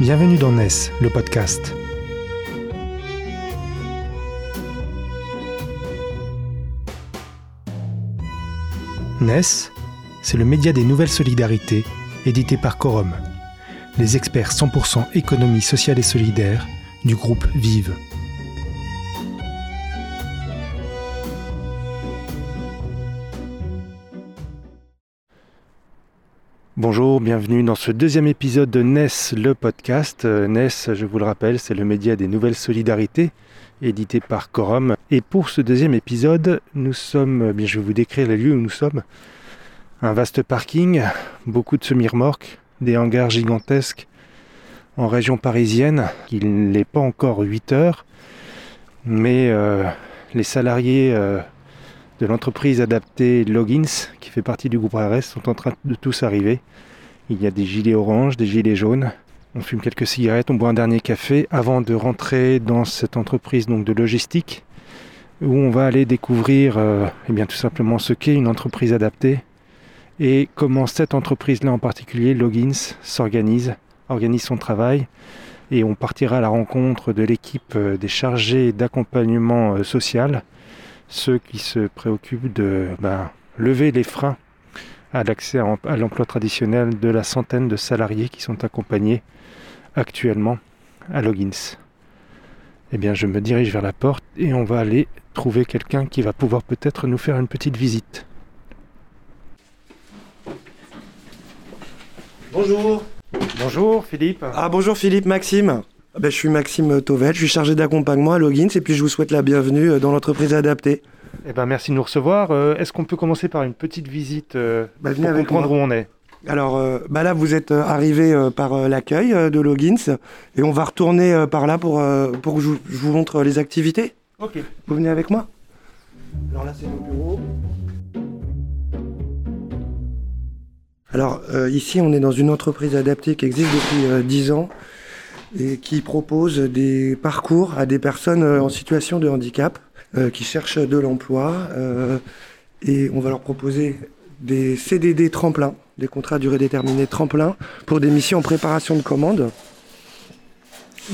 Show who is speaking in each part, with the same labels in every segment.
Speaker 1: Bienvenue dans NES, le podcast. NES, c'est le média des nouvelles solidarités, édité par Corum, les experts 100% économie sociale et solidaire du groupe Vive. Bonjour, bienvenue dans ce deuxième épisode de NES, le podcast. Euh, NES, je vous le rappelle, c'est le média des nouvelles solidarités, édité par Corum. Et pour ce deuxième épisode, nous sommes, bien je vais vous décrire les lieux où nous sommes. Un vaste parking, beaucoup de semi-remorques, des hangars gigantesques en région parisienne. Il n'est pas encore 8 heures, mais euh, les salariés euh, de l'entreprise adaptée Logins, qui fait partie du groupe RS, sont en train de tous arriver. Il y a des gilets oranges, des gilets jaunes. On fume quelques cigarettes, on boit un dernier café avant de rentrer dans cette entreprise de logistique où on va aller découvrir euh, eh bien, tout simplement ce qu'est une entreprise adaptée et comment cette entreprise-là en particulier, Logins, s'organise, organise son travail. Et on partira à la rencontre de l'équipe euh, des chargés d'accompagnement euh, social ceux qui se préoccupent de ben, lever les freins à l'accès à l'emploi traditionnel de la centaine de salariés qui sont accompagnés actuellement à Logins. Eh bien, je me dirige vers la porte et on va aller trouver quelqu'un qui va pouvoir peut-être nous faire une petite visite.
Speaker 2: Bonjour.
Speaker 1: Bonjour Philippe.
Speaker 2: Ah bonjour Philippe, Maxime. Ah ben, je suis Maxime Tovel, je suis chargé d'accompagnement à Logins et puis je vous souhaite la bienvenue euh, dans l'entreprise adaptée.
Speaker 1: Eh ben, merci de nous recevoir. Euh, est-ce qu'on peut commencer par une petite visite euh,
Speaker 2: Bah,
Speaker 1: pour
Speaker 2: avec
Speaker 1: comprendre
Speaker 2: moi.
Speaker 1: où on est?
Speaker 2: Alors bah là vous êtes arrivé par l'accueil de Logins et on va retourner par là pour, pour que je, vous- je vous montre les activités.
Speaker 1: Ok.
Speaker 2: Vous venez avec moi? Alors là c'est nos bureaux. Alors euh, ici on est dans une entreprise adaptée qui existe depuis euh, 10 ans et qui propose des parcours à des personnes euh, en situation de handicap euh, qui cherchent de l'emploi euh, et on va leur proposer des CDD tremplins, des contrats à durée déterminée tremplins pour des missions en préparation de commande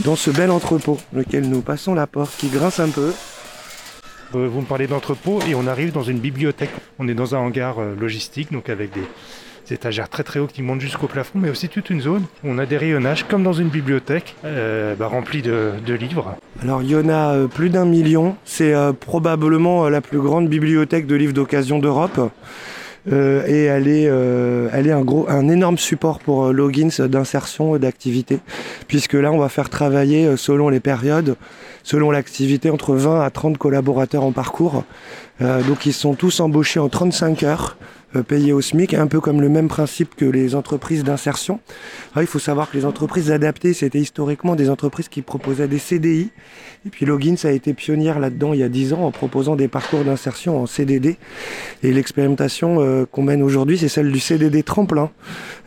Speaker 2: dans ce bel entrepôt lequel nous passons la porte qui grince un peu.
Speaker 1: Vous me parlez d'entrepôt et on arrive dans une bibliothèque. On est dans un hangar logistique, donc avec des étagères très très hautes qui montent jusqu'au plafond, mais aussi toute une zone où on a des rayonnages comme dans une bibliothèque, euh, bah, remplie de, livres.
Speaker 2: Alors il y en a euh, plus d'un million. C'est euh, probablement euh, la plus grande bibliothèque de livres d'occasion d'Europe. Et elle est, un, gros, énorme support pour logins d'insertion et d'activité. Puisque là, on va faire travailler selon les périodes, selon l'activité, entre 20 à 30 collaborateurs en parcours. Donc ils sont tous embauchés en 35 heures, payés au SMIC, un peu comme le même principe que les entreprises d'insertion. Alors, il faut savoir que les entreprises adaptées, c'était historiquement des entreprises qui proposaient des CDI. Et puis Logins a été pionnière là-dedans il y a 10 ans en proposant des parcours d'insertion en CDD. Et l'expérimentation euh, qu'on mène aujourd'hui, c'est celle du CDD tremplin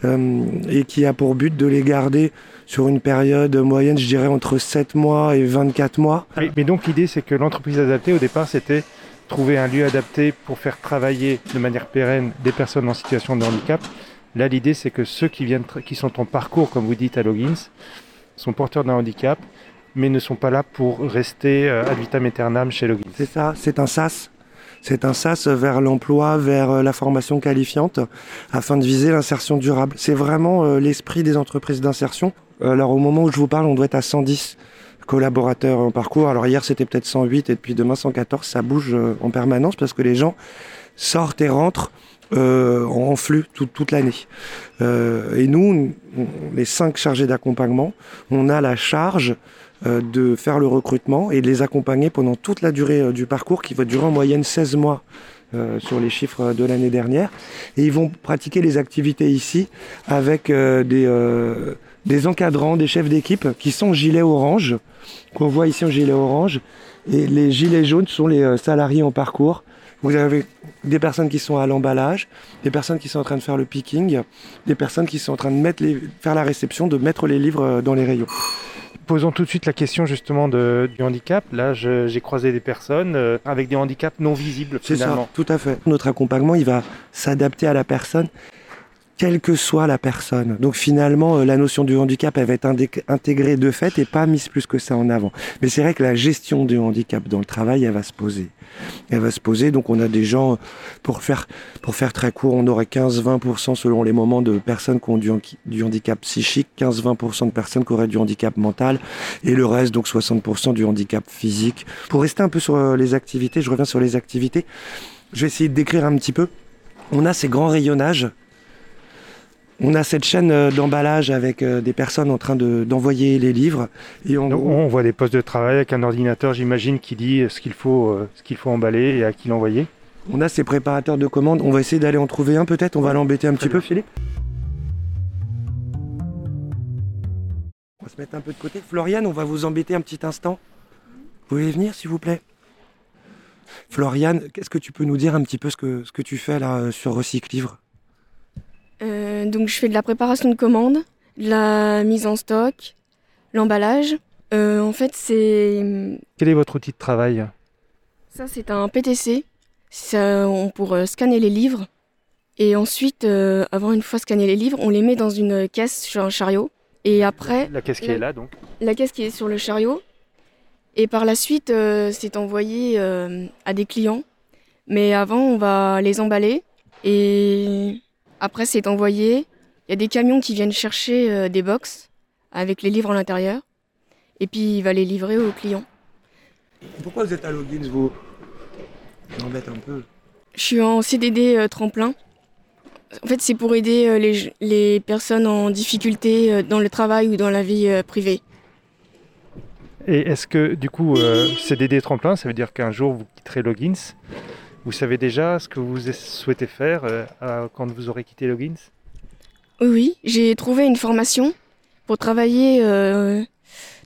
Speaker 2: euh, et qui a pour but de les garder sur une période moyenne, je dirais, entre 7 mois et 24 mois.
Speaker 1: Mais donc l'idée c'est que l'entreprise adaptée au départ c'était trouver un lieu adapté pour faire travailler de manière pérenne des personnes en situation de handicap. Là l'idée c'est que ceux qui, viennent, qui sont en parcours, comme vous dites à Logins, sont porteurs d'un handicap, mais ne sont pas là pour rester euh, ad vitam aeternam chez Logins.
Speaker 2: C'est ça, c'est un SAS. C'est un SAS vers l'emploi, vers euh, la formation qualifiante, afin de viser l'insertion durable. C'est vraiment euh, l'esprit des entreprises d'insertion. Alors au moment où je vous parle, on doit être à 110 collaborateurs en parcours. Alors hier c'était peut-être 108 et depuis demain 114. Ça bouge euh, en permanence parce que les gens sortent et rentrent euh, en flux tout- toute l'année. Euh, et nous, les cinq chargés d'accompagnement, on a la charge de faire le recrutement et de les accompagner pendant toute la durée du parcours qui va durer en moyenne 16 mois sur les chiffres de l'année dernière. Et ils vont pratiquer les activités ici avec des, des encadrants, des chefs d'équipe qui sont gilets orange, qu'on voit ici en gilet orange. Et les gilets jaunes sont les euh, salariés en parcours. Vous avez des personnes qui sont à l'emballage, des personnes qui sont en train de faire le picking, des personnes qui sont en train de mettre les, faire la réception, de mettre les livres euh, dans les rayons.
Speaker 1: Posons tout de suite la question justement de- du handicap. Là, j'ai croisé des personnes euh, avec des handicaps non visibles
Speaker 2: C'est ça, tout à fait. Notre accompagnement, il va s'adapter à la personne quelle que soit la personne. Donc finalement, euh, la notion du handicap, elle va être intégrée de fait et pas mise plus que ça en avant. Mais c'est vrai que la gestion du handicap dans le travail, elle va se poser. Elle va se poser. Donc on a des gens, pour faire, pour faire très court, on aurait 15-20% selon les moments de personnes qui ont du, du handicap psychique, 15-20% de personnes qui auraient du handicap mental et le reste, donc 60% du handicap physique. Pour rester un peu sur euh, les activités, je reviens sur les activités. Je vais essayer de décrire un petit peu. On a ces grands rayonnages on a cette chaîne euh, d'emballage avec euh, des personnes en train d'envoyer les livres.
Speaker 1: Et on... voit des postes de travail avec un ordinateur, j'imagine, qui dit ce qu'il faut, euh, ce qu'il faut emballer et à qui l'envoyer.
Speaker 2: On a ces préparateurs de commandes. On va essayer d'aller en trouver un peut-être. On va l'embêter un petit peu, Philippe. On va se mettre un peu de côté. Floriane, on va vous embêter un petit instant. Vous pouvez venir, s'il vous plaît? Floriane, qu'est-ce que tu peux nous dire un petit peu ce que, ce que tu fais là sur Recycle Livre?
Speaker 3: Euh, donc je fais de la préparation de commandes, de la mise en stock, l'emballage. Euh, en fait, c'est.
Speaker 1: Quel est votre outil de travail
Speaker 3: Ça, c'est un PTC. Ça, on pour euh, scanner les livres. Et ensuite, avant une fois scanné les livres, on les met dans une caisse sur un chariot. Et après.
Speaker 1: La caisse qui est là, donc
Speaker 3: La caisse qui est sur le chariot. Et par la suite, c'est envoyé à des clients. Mais avant, on va les emballer. Et après, c'est envoyé. Il y a des camions qui viennent chercher euh, des box avec les livres à l'intérieur. Et puis, il va les livrer aux clients.
Speaker 2: Pourquoi vous êtes à Logins, vous? M'embête un peu.
Speaker 3: Je suis en CDD euh, tremplin. En fait, c'est pour aider euh, les, les, personnes en difficulté dans le travail ou dans la vie privée.
Speaker 1: Et est-ce que, du coup, CDD tremplin, ça veut dire qu'un jour vous quitterez Logins vous savez déjà ce que vous souhaitez faire euh, quand vous aurez quitté Logins
Speaker 3: Oui, j'ai trouvé une formation pour travailler euh,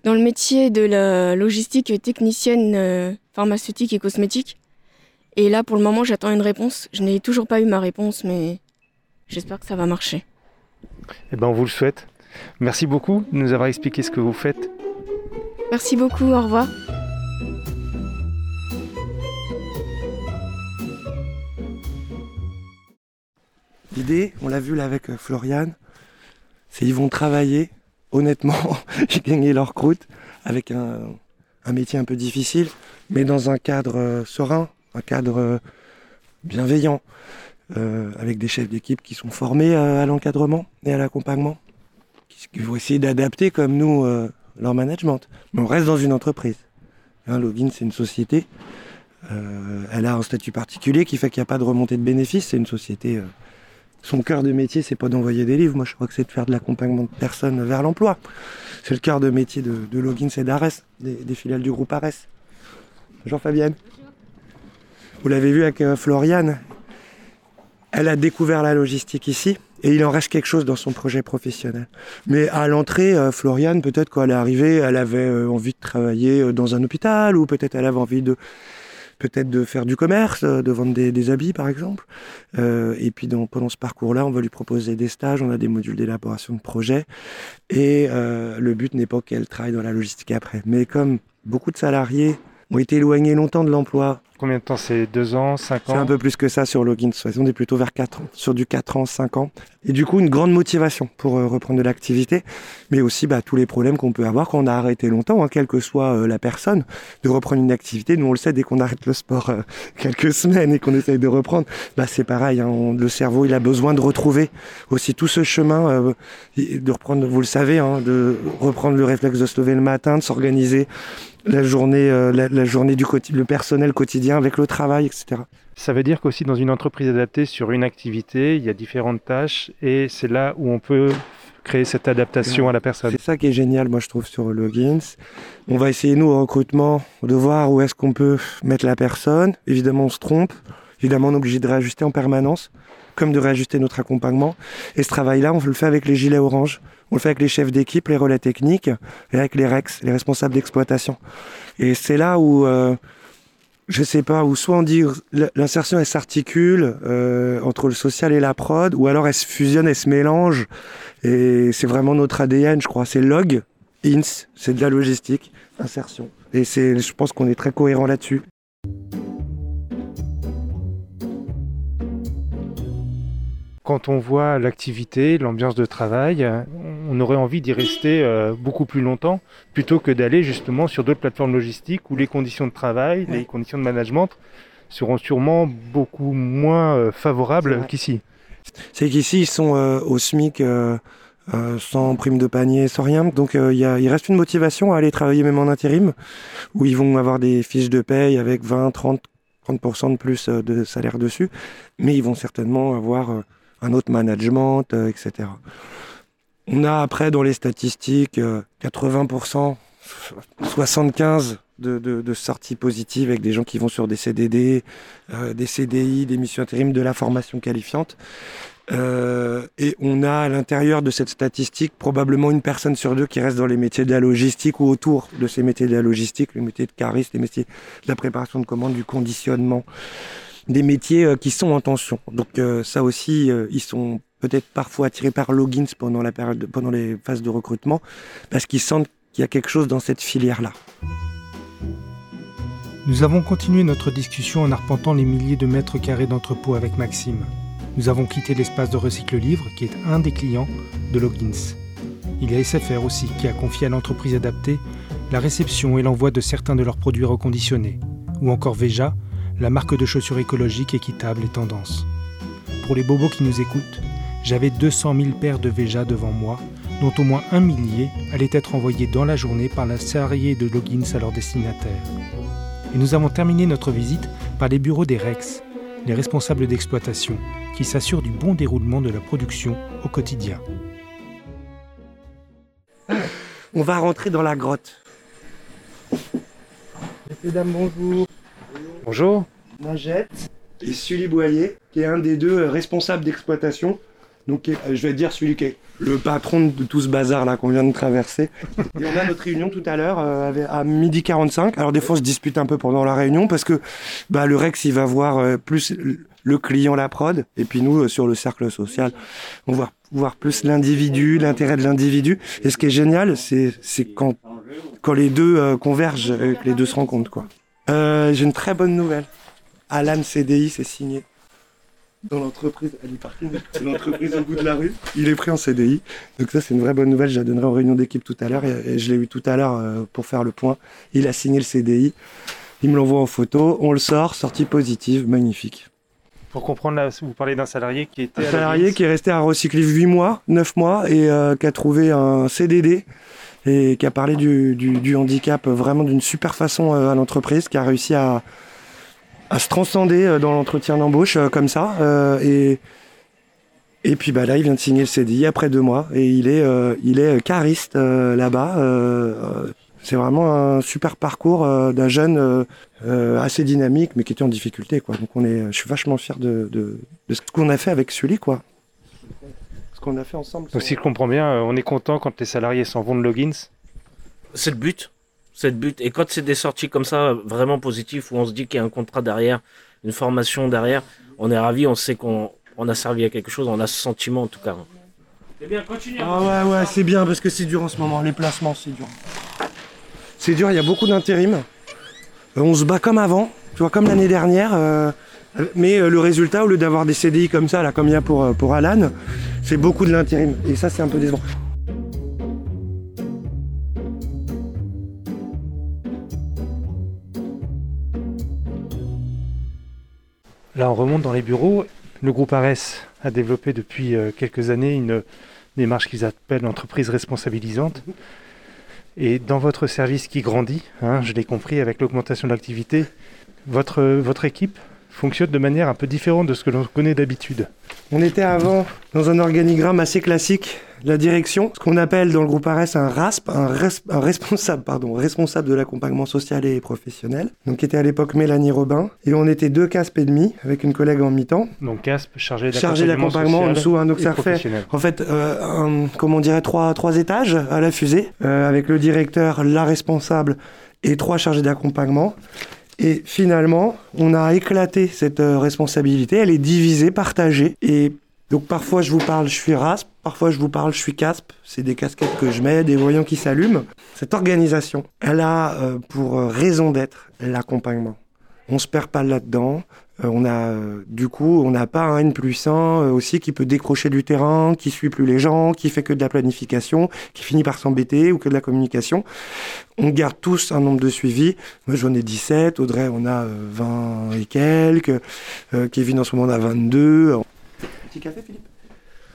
Speaker 3: dans le métier de la logistique technicienne euh, pharmaceutique et cosmétique. Et là, pour le moment, j'attends une réponse. Je n'ai toujours pas eu ma réponse, mais j'espère que ça va marcher.
Speaker 1: Eh bien, on vous le souhaite. Merci beaucoup de nous avoir expliqué ce que vous faites.
Speaker 3: Merci beaucoup, au revoir.
Speaker 2: L'idée, on l'a vu là avec euh, Floriane, c'est qu'ils vont travailler, honnêtement, ils gagner leur croûte avec un, métier un peu difficile, mais dans un cadre euh, serein, un cadre euh, bienveillant, avec des chefs d'équipe qui sont formés à l'encadrement et à l'accompagnement, qui, vont essayer d'adapter comme nous leur management. Mais on reste dans une entreprise. Un Login, c'est une société. elle a un statut particulier qui fait qu'il n'y a pas de remontée de bénéfices. C'est une société son cœur de métier, c'est pas d'envoyer des livres. Moi, je crois que c'est de faire de l'accompagnement de personnes vers l'emploi. C'est le cœur de métier de, de Login, c'est d'Ares, des, filiales du groupe Ares. Jean-Fabienne. Vous l'avez vu avec euh, Floriane. Elle a découvert la logistique ici et il en reste quelque chose dans son projet professionnel. Mais à l'entrée, euh, Floriane, peut-être quand elle est arrivée, elle avait euh, envie de travailler dans un hôpital ou peut-être elle avait envie de peut-être de faire du commerce, euh, de vendre des, habits par exemple. Euh, et puis pendant ce parcours-là, on va lui proposer des stages, on a des modules d'élaboration de projet. Et euh, le but n'est pas qu'elle travaille dans la logistique après. Mais comme beaucoup de salariés ont été éloignés longtemps de l'emploi
Speaker 1: Combien de temps C'est deux ans, cinq ans
Speaker 2: C'est un peu plus que ça sur Login. On est plutôt vers quatre ans, sur du 4 ans, 5 ans. Et du coup, une grande motivation pour euh, reprendre de l'activité, mais aussi bah, tous les problèmes qu'on peut avoir quand on a arrêté longtemps, hein, quelle que soit euh, la personne, de reprendre une activité. Nous, on le sait, dès qu'on arrête le sport euh, quelques semaines et qu'on essaye de reprendre, bah, c'est pareil. Hein, le cerveau, il a besoin de retrouver aussi tout ce chemin, de reprendre, vous le savez, hein, de reprendre le réflexe de se lever le matin, de s'organiser la journée, euh, la, journée du le personnel quotidien avec le travail, etc.
Speaker 1: Ça veut dire qu'aussi dans une entreprise adaptée sur une activité, il y a différentes tâches et c'est là où on peut créer cette adaptation à la personne.
Speaker 2: C'est ça qui est génial, moi je trouve, sur Logins. On va essayer, nous, au recrutement, de voir où est-ce qu'on peut mettre la personne. Évidemment, on se trompe. Évidemment, on est obligé de réajuster en permanence comme de réajuster notre accompagnement. Et ce travail-là, on le fait avec les gilets orange, on le fait avec les chefs d'équipe, les relais techniques, et avec les REX, les responsables d'exploitation. Et c'est là où, euh, je sais pas, où soit on dit l'insertion elle s'articule euh, entre le social et la prod, ou alors elle se fusionne, elle se mélange. Et c'est vraiment notre ADN, je crois. C'est log, ins, c'est de la logistique, insertion. Et c'est, je pense qu'on est très cohérent là-dessus.
Speaker 1: Quand on voit l'activité, l'ambiance de travail, on aurait envie d'y rester euh, beaucoup plus longtemps plutôt que d'aller justement sur d'autres plateformes logistiques où les conditions de travail, les conditions de management seront sûrement beaucoup moins euh, favorables qu'ici.
Speaker 2: C'est qu'ici, ils sont euh, au SMIC sans prime de panier, sans rien. Donc il, y a, il reste une motivation à aller travailler même en intérim, où ils vont avoir des fiches de paye avec 20, 30, 30% de plus de salaire dessus. Mais ils vont certainement avoir un autre management, euh, etc. On a après dans les statistiques 80%, euh, 75% de, sorties positives avec des gens qui vont sur des CDD, euh, des CDI, des missions intérim, de la formation qualifiante. et on a à l'intérieur de cette statistique probablement une personne sur deux qui reste dans les métiers de la logistique ou autour de ces métiers de la logistique, les métiers de cariste, les métiers de la préparation de commandes, du conditionnement, des métiers euh, qui sont en tension. Donc euh, ça aussi, euh, ils sont peut-être parfois attirés par logins pendant la période, pendant les phases de recrutement, parce qu'ils sentent qu'il y a quelque chose dans cette filière-là.
Speaker 1: Nous avons continué notre discussion en arpentant les milliers de mètres carrés d'entrepôts avec Maxime. Nous avons quitté l'espace de Recycle Livre, qui est un des clients de Logins. Il y a SFR aussi, qui a confié à l'entreprise adaptée la réception et l'envoi de certains de leurs produits reconditionnés, ou encore Veja, la marque de chaussures écologiques équitable et tendance. Pour les bobos qui nous écoutent, j'avais 200 000 paires de Veja devant moi, dont au moins un millier allait être envoyé dans la journée par la salariée de Logins à leur destinataire. Et nous avons terminé notre visite par les bureaux des REX, les responsables d'exploitation, qui s'assurent du bon déroulement de la production au quotidien.
Speaker 2: On va rentrer dans la grotte. Mesdames, bonjour.
Speaker 1: Bonjour.
Speaker 2: Najette et Sully Boyer, qui est un des deux responsables d'exploitation. Donc, euh, je vais dire celui qui est le patron de tout ce bazar là qu'on vient de traverser. Et on a notre réunion tout à l'heure euh, à midi 45. Alors des fois on se dispute un peu pendant la réunion parce que bah, le Rex il va voir euh, plus le client, la prod, et puis nous sur le cercle social, on va voir plus l'individu, l'intérêt de l'individu. Et ce qui est génial, c'est quand quand les deux convergent, que les deux se rencontrent quoi. Euh, j'ai une très bonne nouvelle. Alan CDI s'est signé dans l'entreprise l'entreprise au bout de la rue. Il est pris en CDI. Donc ça, c'est une vraie bonne nouvelle. Je la donnerai en réunion d'équipe tout à l'heure. Et, je l'ai eu tout à l'heure euh, pour faire le point. Il a signé le CDI. Il me l'envoie en photo. On le sort. Sortie positive. Magnifique.
Speaker 1: Pour comprendre, là, vous parlez d'un salarié qui était...
Speaker 2: Un salarié qui est resté à Recyclive 8 mois, 9 mois, et euh, qui a trouvé un CDD et qui a parlé du, handicap vraiment d'une super façon euh, à l'entreprise, qui a réussi à, se transcender euh, dans l'entretien d'embauche euh, comme ça. et, puis bah là, il vient de signer le CDI après deux mois et il est, il cariste là-bas. c'est vraiment un super parcours d'un jeune assez dynamique, mais qui était en difficulté. Donc je suis vachement fier de ce qu'on a fait avec Sully. Quoi qu'on a fait ensemble.
Speaker 1: Donc, si je comprends bien, euh, on est content quand les salariés s'en vont de Logins
Speaker 4: C'est le but. C'est le but. Et quand c'est des sorties comme ça, vraiment positives, où on se dit qu'il y a un contrat derrière, une formation derrière, on est ravi, on sait qu'on a servi à quelque chose, on a ce sentiment en tout cas.
Speaker 2: C'est bien, continue. Ah ouais, ouais, c'est bien parce que c'est dur en ce moment. Les placements, c'est dur. C'est dur, il y a beaucoup d'intérim. Euh, on se bat comme avant, tu vois, comme l'année dernière. Euh, mais le résultat, au lieu d'avoir des CDI comme ça, là, comme il y a pour, pour Alan, c'est beaucoup de l'intérim. Et ça, c'est un peu décevant.
Speaker 1: Là, on remonte dans les bureaux. Le groupe ARES a développé depuis euh, quelques années une démarche qu'ils appellent l'entreprise responsabilisante. Et dans votre service qui grandit, hein, je l'ai compris avec l'augmentation de l'activité, votre équipe fonctionne de manière un peu différente de ce que l'on connaît d'habitude.
Speaker 2: On était avant dans un organigramme assez classique, la direction, ce qu'on appelle dans le groupe ARES un RASP, un, responsable, pardon, responsable de l'accompagnement social et professionnel, donc qui était à l'époque Mélanie Robin, et on était deux CASP et demi avec une collègue en mi-temps.
Speaker 1: Donc CASP chargé
Speaker 2: d'accompagnement en dessous, hein, donc ça refait en fait, euh, comment on dirait, trois, trois étages à la fusée, euh, avec le directeur, la responsable et trois chargés d'accompagnement. Et finalement, on a éclaté cette euh, responsabilité. Elle est divisée, partagée. Et donc parfois je vous parle, je suis RASP, parfois je vous parle, je suis CASP. C'est des casquettes que je mets, des voyants qui s'allument. Cette organisation, elle a euh, pour euh, raison d'être l'accompagnement. On se perd pas là-dedans. Euh, on a, euh, du coup, on n'a pas un N plus 1 euh, aussi qui peut décrocher du terrain, qui suit plus les gens, qui fait que de la planification, qui finit par s'embêter ou que de la communication. On garde tous un nombre de suivis. Moi, j'en ai 17. Audrey, on a 20 et quelques. Kevin, en ce moment, on a 22. Petit café, Philippe?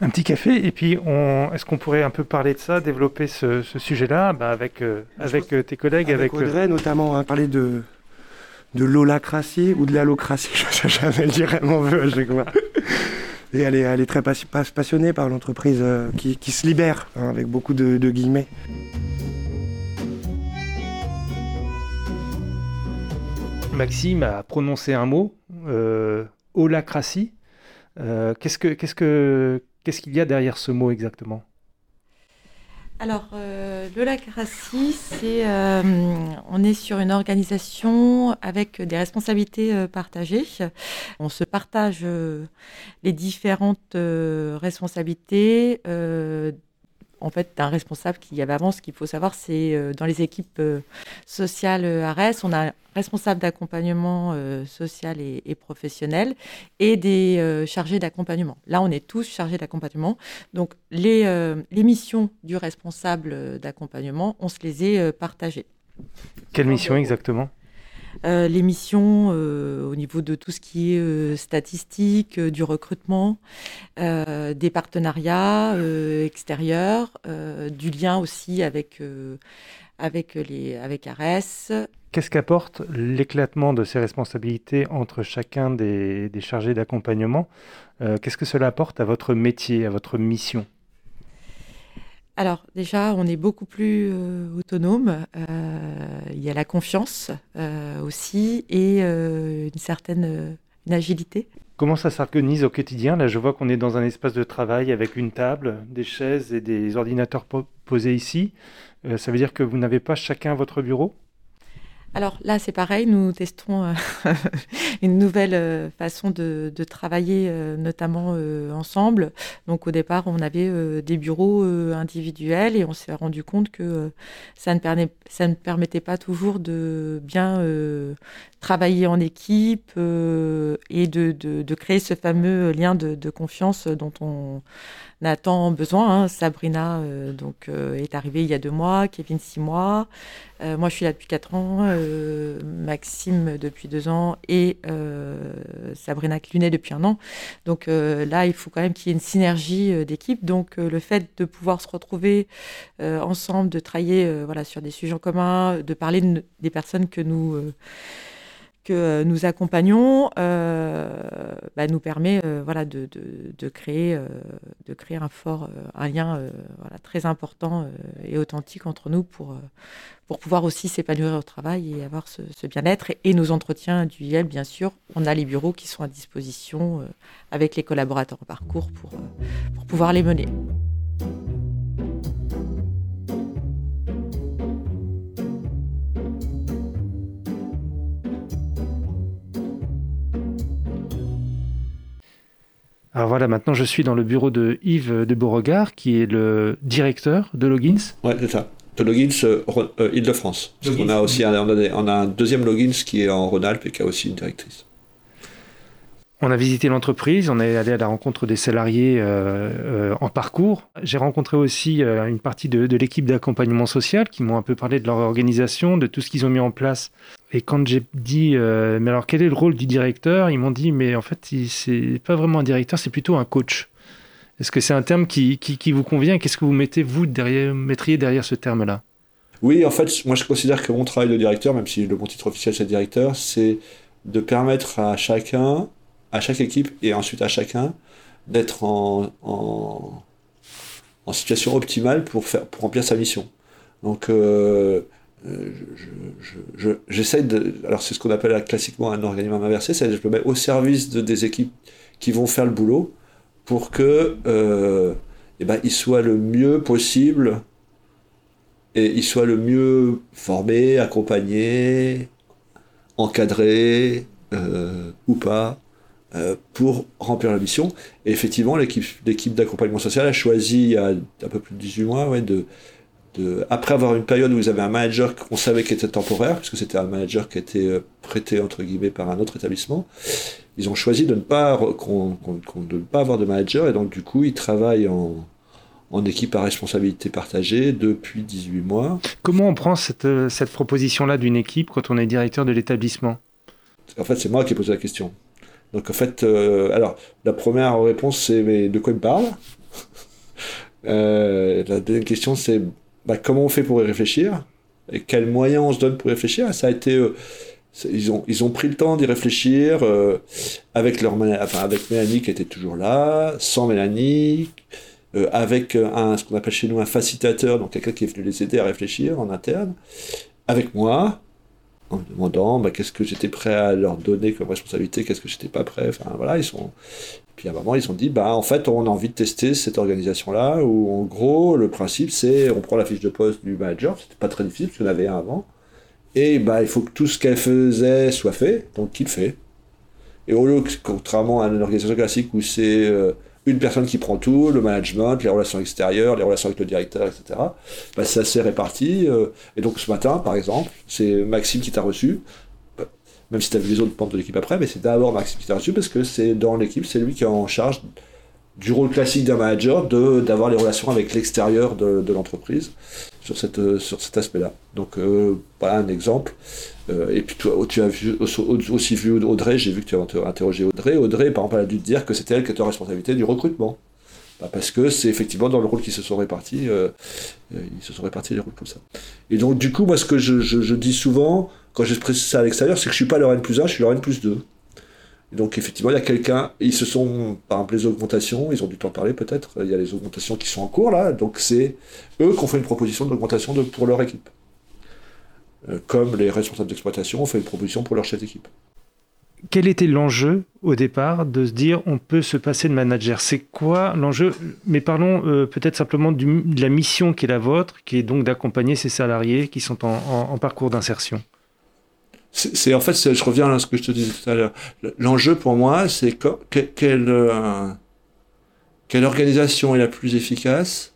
Speaker 1: Un petit café, et puis on... est-ce qu'on pourrait un peu parler de ça, développer ce, ce là avec, avec tes collègues
Speaker 2: Avec, Audrey, notamment, hein, parler de, de l'holacratie ou de l'allocratie, je ne sais jamais dire, elle m'en veut à. Et elle est, très passionnée par l'entreprise euh, qui, se libère, hein, avec beaucoup de, guillemets.
Speaker 1: Maxime a prononcé un mot, euh. Euh, qu'est-ce, que, qu'est-ce, que, qu'est-ce qu'il y a derrière ce mot exactement?
Speaker 5: Alors, euh, l'holacratie, c'est euh, on est sur une organisation avec des responsabilités euh, partagées. On se partage euh, les différentes responsabilités en fait d'un responsable qui y avait avant. Ce qu'il faut savoir, c'est euh, dans les équipes euh, sociales euh, ARES, on a un responsable d'accompagnement social et, professionnel et des chargés d'accompagnement. Là, on est tous chargés d'accompagnement. Donc, les, les, missions du responsable d'accompagnement, on se les est partagées.
Speaker 1: Quelle mission exactement?
Speaker 5: Euh, les missions euh, au niveau de tout ce qui est euh, statistique, du recrutement, des partenariats extérieurs, du lien aussi avec, avec, les, avec ARES.
Speaker 1: Qu'est-ce qu'apporte l'éclatement de ces responsabilités entre chacun des, des chargés d'accompagnement? Qu'est-ce que cela apporte à votre métier, à votre mission?
Speaker 5: Alors déjà, on est beaucoup plus euh, autonome. Euh, il y a la confiance euh, aussi et une certaine agilité.
Speaker 1: Comment ça s'organise au quotidien? Là, je vois qu'on est dans un espace de travail avec une table, des chaises et des ordinateurs posés ici. ça veut dire que vous n'avez pas chacun votre bureau?
Speaker 5: Alors là, c'est pareil, nous testons euh, une nouvelle euh, façon de, travailler, euh, notamment ensemble. Donc au départ, on avait des bureaux individuels et on s'est rendu compte que ça ne, ça, ne permettait pas toujours de bien travailler en équipe et de, créer ce fameux lien de confiance dont on a tant besoin. Hein. Sabrina euh, donc, euh, est arrivée il y a deux mois, Kevin six mois. Euh, moi, je suis là depuis quatre ans, Maxime depuis deux ans et Sabrina Clunet depuis un an. Donc là, il faut quand même qu'il y ait une synergie d'équipe. Donc le fait de pouvoir se retrouver ensemble, de travailler voilà, sur des sujets en commun, de parler des personnes que nous que euh, nous accompagnons euh, bah, nous permet euh, voilà, de, créer, de créer un fort, un lien voilà, très important et authentique entre nous pour, pour pouvoir aussi s'épanouir au travail et avoir ce, bien-être. Et, nos entretiens individuels, bien sûr, on a les bureaux qui sont à disposition avec les collaborateurs en parcours pour, pour pouvoir les mener.
Speaker 1: Alors voilà, maintenant je suis dans le bureau de Yves de Beauregard, qui est le directeur de Logins.
Speaker 6: Oui, c'est ça. De Logins euh, euh, Île-de-France. On a aussi un, on a un deuxième Logins qui est en Rhône-Alpes et qui a aussi une directrice.
Speaker 1: On a visité l'entreprise, on est allé à la rencontre des salariés euh, en parcours. J'ai rencontré aussi une partie de, l'équipe d'accompagnement social qui m'ont un peu parlé de leur organisation, de tout ce qu'ils ont mis en place. Et quand j'ai dit, mais alors quel est le rôle du directeur Ils m'ont dit, mais en fait, c'est pas vraiment un directeur, c'est plutôt un coach. Est-ce que c'est un terme qui, qui, vous convient? Qu'est-ce que vous mettez, vous, derrière, mettriez derrière ce terme-là?
Speaker 6: Oui, en fait, moi je considère que mon travail de directeur, même si le mon titre officiel c'est directeur, c'est de permettre à chacun à chaque équipe et ensuite à chacun d'être en, en, situation optimale pour, faire, pour remplir sa mission. Donc, euh, j'essaie de. Alors, c'est ce qu'on appelle classiquement un organigramme inversé, c'est-à-dire je me mets au service de, des équipes qui vont faire le boulot pour que euh, eh ben, ils soient le mieux possible et ils soient le mieux formés, accompagnés, encadrés euh, ou pas euh, pour remplir la mission. Et effectivement, l'équipe d'accompagnement social a choisi il y a un peu plus de 18 mois ouais, de, après avoir une période où ils avaient un manager qu'on savait qui était temporaire, puisque c'était un manager qui était euh, prêté entre guillemets par un autre établissement, ils ont choisi de ne pas, de ne pas avoir de manager et donc du coup ils travaillent en, en équipe à responsabilité partagée depuis 18 mois.
Speaker 1: Comment on prend cette, euh, cette proposition-là d'une équipe quand on est directeur de l'établissement?
Speaker 6: En fait, c'est moi qui ai posé la question. Donc en fait, euh, alors la première réponse c'est mais de quoi il me parle? Euh, La deuxième question c'est bah, comment on fait pour y réfléchir et quels moyens on se donne pour y réfléchir. Ça a été ils ont, ils ont pris le temps d'y réfléchir avec leur avec Mélanie qui était toujours là, sans Mélanie, euh, avec euh, un, ce qu'on appelle chez nous un facilitateur, donc quelqu'un qui est venu les aider à réfléchir en interne, avec moi, en me demandant bah, qu'est-ce que j'étais prêt à leur donner comme responsabilité, qu'est-ce que j'étais pas prêt. Enfin voilà, ils sont. Puis à un moment, ils ont dit bah en fait, on a envie de tester cette organisation-là, où en gros, le principe c'est on prend la fiche de poste du manager, c'était pas très difficile parce qu'on avait un avant, et bah il faut que tout ce qu'elle faisait soit fait, donc qu'il fait. Et au lieu, contrairement à une organisation classique où c'est euh, une personne qui prend tout, le management, les relations extérieures, les relations avec le directeur, etc. Bah, ça s'est réparti. Euh, et donc ce matin, par exemple, c'est Maxime qui t'a reçu. Bah, même si tu as vu les autres membres de l'équipe après, mais c'est d'abord Maxime qui t'a reçu parce que c'est dans l'équipe, c'est lui qui est en charge du rôle classique d'un manager, de, d'avoir les relations avec l'extérieur de, l'entreprise sur, cette, sur cet aspect-là. Donc euh, voilà un exemple. Euh, et puis toi, tu as vu, aussi vu Audrey, j'ai vu que tu as interrogé Audrey. Audrey, par exemple, elle a dû te dire que c'était elle qui était en responsabilité du recrutement. Bah, parce que c'est effectivement dans le rôle qu'ils se sont répartis, euh, ils se sont répartis les rôles comme ça. Et donc du coup, moi ce que je, dis souvent, quand j'exprime ça à l'extérieur, c'est que je suis pas leur N plus 1, je suis leur N plus 2 donc effectivement, il y a quelqu'un, ils se sont, par exemple, les augmentations, ils ont dû t'en parler peut-être, il y a les augmentations qui sont en cours là, donc c'est eux qui ont fait une proposition d'augmentation pour leur équipe. Euh, comme les responsables d'exploitation ont fait une proposition pour leur chef d'équipe.
Speaker 1: Quel était l'enjeu au départ de se dire on peut se passer de manager? C'est quoi l'enjeu? Mais parlons euh, peut-être simplement de la mission qui est la vôtre, qui est donc d'accompagner ces salariés qui sont en parcours d'insertion
Speaker 6: c'est en fait, je reviens à ce que je te disais tout à l'heure. L'enjeu pour moi, c'est quelle, euh, quelle organisation est la plus efficace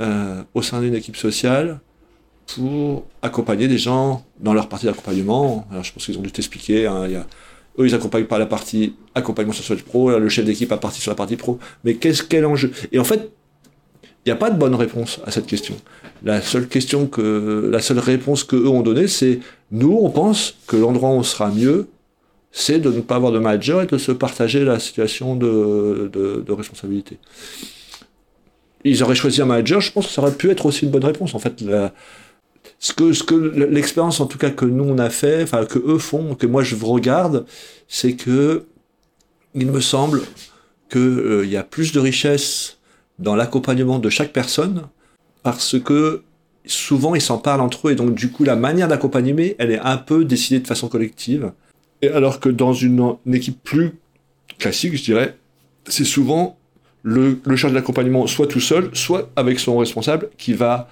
Speaker 6: euh, au sein d'une équipe sociale pour accompagner des gens dans leur partie d'accompagnement. Alors je pense qu'ils ont dû t'expliquer. Hein, eux, ils accompagnent par la partie accompagnement social pro, le chef d'équipe a partie sur la partie pro. Mais qu'est-ce quel enjeu? Et en fait, il n'y a pas de bonne réponse à cette question. La seule question que, la seule réponse que eux ont donnée, c'est nous, on pense que l'endroit où on sera mieux, c'est de ne pas avoir de manager et de se partager la situation de, de, responsabilité. Ils auraient choisi un manager, je pense que ça aurait pu être aussi une bonne réponse. En fait, ce que, ce que l'expérience en tout cas que nous on a fait, enfin que eux font, que moi je regarde, c'est que il me semble qu'il euh, y a plus de richesse dans l'accompagnement de chaque personne parce que souvent ils s'en parlent entre eux et donc du coup la manière d'accompagner elle est un peu décidée de façon collective. Et alors que dans une, équipe plus classique je dirais c'est souvent le, le d'accompagnement soit tout seul soit avec son responsable qui va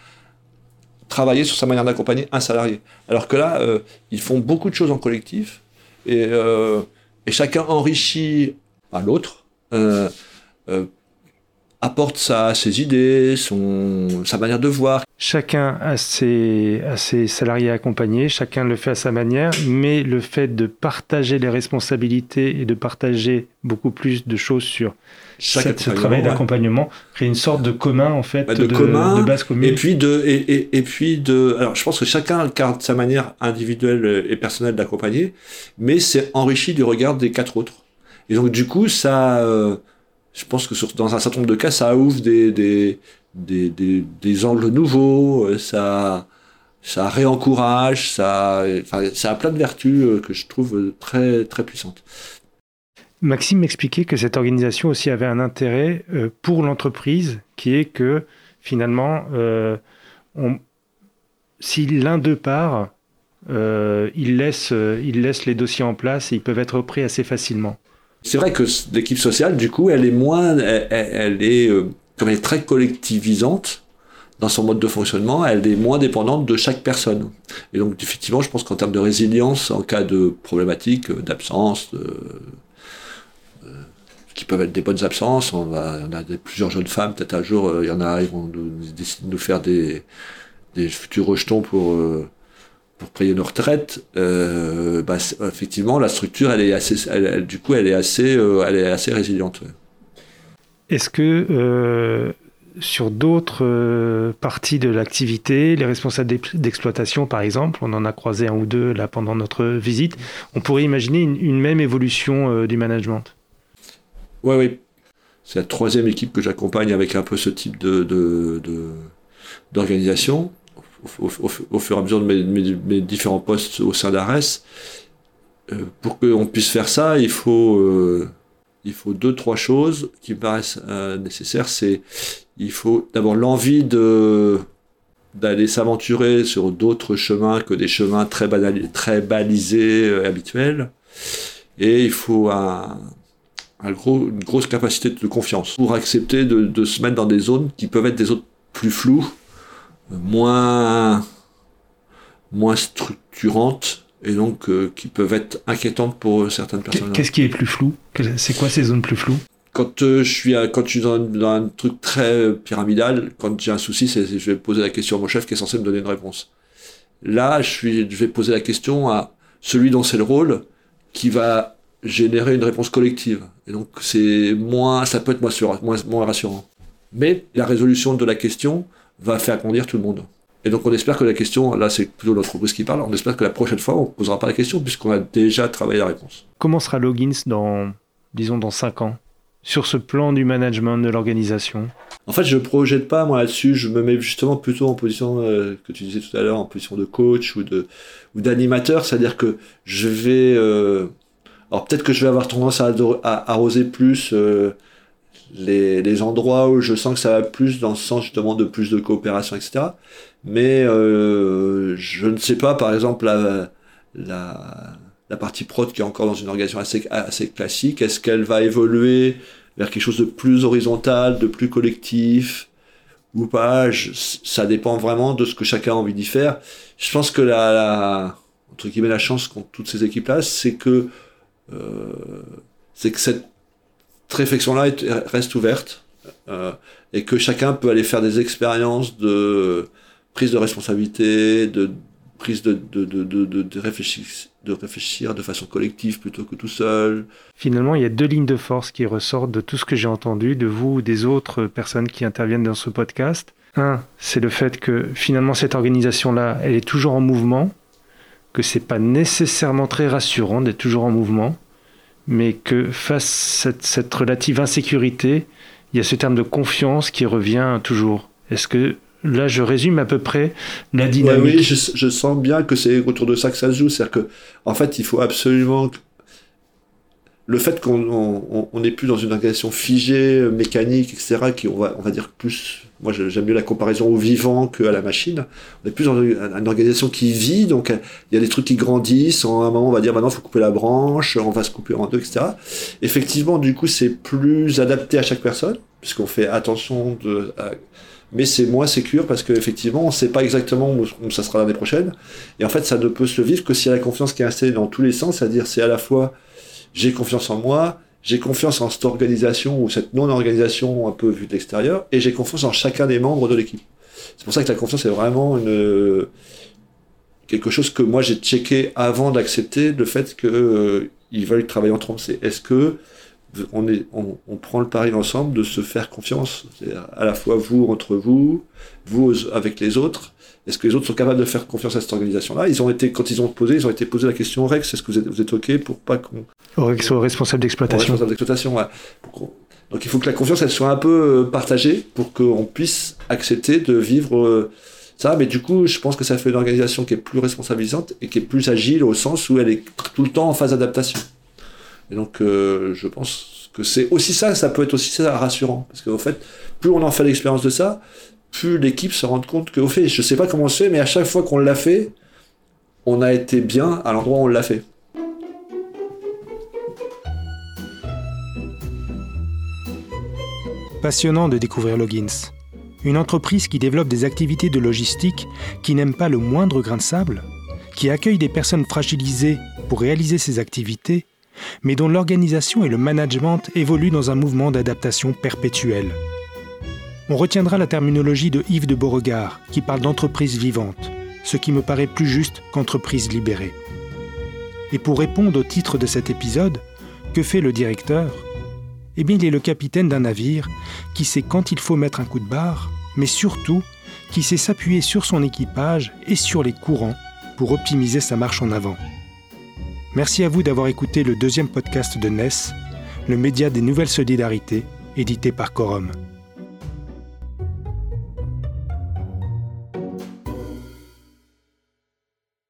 Speaker 6: travailler sur sa manière d'accompagner un salarié. Alors que là euh, ils font beaucoup de choses en collectif et, euh, chacun enrichit à l'autre euh, apporte sa, ses idées, son, sa manière de voir.
Speaker 1: Chacun a ses, a ses salariés accompagnés, chacun le fait à sa manière, mais le fait de partager les responsabilités et de partager beaucoup plus de choses sur Chaque ce travail d'accompagnement crée une sorte de commun en fait,
Speaker 6: bah, de, de, base commune. Et puis de, et, et, et, puis de, alors je pense que chacun garde sa manière individuelle et personnelle d'accompagner, mais c'est enrichi du regard des quatre autres. Et donc du coup ça, euh, je pense que dans un certain nombre de cas, ça ouvre des, des, des, des, des angles nouveaux, euh, ça, ça réencourage, ça, enfin, ça a plein de vertus euh, que je trouve très, très puissantes.
Speaker 1: Maxime m'expliquait que cette organisation aussi avait un intérêt euh, pour l'entreprise, qui est que finalement, si l'un d'eux part, il, laisse, il laisse les dossiers en place et ils peuvent être repris assez facilement.
Speaker 6: C'est vrai que l'équipe sociale, du coup, elle est moins, elle, est, euh, comme elle est très collectivisante dans son mode de fonctionnement, elle est moins dépendante de chaque personne. Et donc, effectivement, je pense qu'en termes de résilience, en cas de problématique, euh, d'absence, qui peuvent être des bonnes absences. On, va, on a plusieurs jeunes femmes, peut-être un jour, euh, il y en a, ils vont nous, décider de nous faire des, futurs rejetons pour, euh, pour payer nos retraites. Euh, bah, effectivement, la structure, elle est assez, elle, du coup, elle est assez, euh, elle est assez résiliente. Ouais.
Speaker 1: Est-ce que sur d'autres parties de l'activité, les responsables d'exploitation par exemple, on en a croisé un ou deux là pendant notre visite, on pourrait imaginer une, une même évolution du management?
Speaker 6: Oui, oui. C'est la troisième équipe que j'accompagne avec un peu ce type de, d'organisation au, fur et à mesure de mes, différents postes au sein d'Ares. Euh, pour qu'on puisse faire ça, il faut, euh, il faut deux, trois choses qui me paraissent euh, nécessaires. C'est, il faut d'abord l'envie de, d'aller s'aventurer sur d'autres chemins que des chemins très, banal, très balisés, habituels. Et il faut un, une grosse capacité de confiance pour accepter de, se mettre dans des zones qui peuvent être des zones plus floues, moins, moins structurantes et donc euh, qui peuvent être inquiétantes pour certaines personnes.
Speaker 1: Qu'est-ce qui est plus flou? C'est quoi ces zones plus floues?
Speaker 6: Quand euh, je suis quand je suis dans, un truc très pyramidal, quand j'ai un souci, c'est je vais poser la question à mon chef qui est censé me donner une réponse. Là, je suis je vais poser la question à celui dont c'est le rôle qui va générer une réponse collective. Et donc c'est moins, ça peut être moins, moins, moins rassurant. Mais la résolution de la question va faire grandir tout le monde. Et donc on espère que la question, là c'est plutôt l'entreprise qui parle, on espère que la prochaine fois on ne posera pas la question puisqu'on a déjà travaillé la réponse.
Speaker 1: Comment sera Logins dans, disons, dans 5 ans sur ce plan du management de l'organisation?
Speaker 6: En fait, je ne projette pas moi là-dessus, je me mets justement plutôt en position, euh, que tu disais tout à l'heure, en position de coach ou de ou d'animateur, c'est-à-dire que je vais euh, alors peut-être que je vais avoir tendance à, arroser plus euh, les, endroits où je sens que ça va plus dans le sens justement de plus de coopération, etc. Mais euh, je ne sais pas, par exemple, la, la, partie prod qui est encore dans une organisation assez, assez classique, est-ce qu'elle va évoluer vers quelque chose de plus horizontal, de plus collectif ou pas? Ça dépend vraiment de ce que chacun a envie d'y faire. Je pense que la, la entre guillemets la chance qu'ont toutes ces équipes-là, c'est que euh, c'est que cette réflexion-là reste ouverte euh, et que chacun peut aller faire des expériences de prise de responsabilité, de prise de, de, de, de, réfléchir, de réfléchir de façon collective plutôt que tout seul.
Speaker 1: Finalement, il y a deux lignes de force qui ressortent de tout ce que j'ai entendu de vous ou des autres personnes qui interviennent dans ce podcast. Un, c'est le fait que finalement cette organisation-là, elle est toujours en mouvement, que c'est pas nécessairement très rassurant d'être toujours en mouvement, mais que face à cette, relative insécurité, il y a ce terme de confiance qui revient toujours. Est-ce que là, je résume à peu près la dynamique?
Speaker 6: Oui, je, sens bien que c'est autour de ça que ça se joue. C'est-à-dire que, en fait, il faut absolument le fait qu'on n'est plus dans une organisation figée, mécanique, etc., qui on va, on va dire plus, moi j'aime mieux la comparaison au vivant qu'à la machine. On est plus dans une, organisation qui vit, donc il y a des trucs qui grandissent. À un moment, on va dire maintenant, il faut couper la branche, on va se couper en deux, etc. Effectivement, du coup, c'est plus adapté à chaque personne, puisqu'on fait attention mais c'est moins sécure parce qu'effectivement, on ne sait pas exactement où, ça sera l'année prochaine. Et en fait, ça ne peut se vivre que s'il y a la confiance qui est installée dans tous les sens, c'est-à-dire c'est à la fois j'ai confiance en moi, j'ai confiance en cette organisation ou cette non-organisation un peu vue de l'extérieur, et j'ai confiance en chacun des membres de l'équipe. C'est pour ça que la confiance est vraiment une, quelque chose que moi j'ai checké avant d'accepter le fait qu'ils euh, veulent travailler ensemble. C'est est-ce que on, est, on, on, prend le pari ensemble de se faire confiance, à la fois vous entre vous, vous avec les autres, est-ce que les autres sont capables de faire confiance à cette organisation-là? Ils ont été, quand ils ont posé, ils ont été posé la question au Rex. Est-ce que vous êtes, vous êtes ok pour pas qu'on
Speaker 1: au Rex au responsable d'exploitation.
Speaker 6: Responsable d'exploitation, ouais. Donc il faut que la confiance elle soit un peu euh, partagée pour qu'on puisse accepter de vivre euh, ça. Mais du coup, je pense que ça fait une organisation qui est plus responsabilisante et qui est plus agile au sens où elle est tout le temps en phase d'adaptation. Et donc euh, je pense que c'est aussi ça, ça peut être aussi ça rassurant parce qu'au fait, plus on en fait l'expérience de ça, plus l'équipe se rend compte qu'au fait, je sais pas comment on se fait, mais à chaque fois qu'on l'a fait, on a été bien à l'endroit où on l'a fait.
Speaker 1: Passionnant de découvrir Logins. Une entreprise qui développe des activités de logistique qui n'aime pas le moindre grain de sable, qui accueille des personnes fragilisées pour réaliser ces activités,
Speaker 7: mais dont l'organisation et le management évoluent dans un mouvement d'adaptation perpétuelle. On retiendra la terminologie de Yves de Beauregard, qui parle d'entreprise vivante, ce qui me paraît plus juste qu'entreprise libérée. Et pour répondre au titre de cet épisode, que fait le directeur? Eh bien, il est le capitaine d'un navire qui sait quand il faut mettre un coup de barre, mais surtout qui sait s'appuyer sur son équipage et sur les courants pour optimiser sa marche en avant. Merci à vous d'avoir écouté le deuxième podcast de NES, le média des nouvelles solidarités, édité par Corum.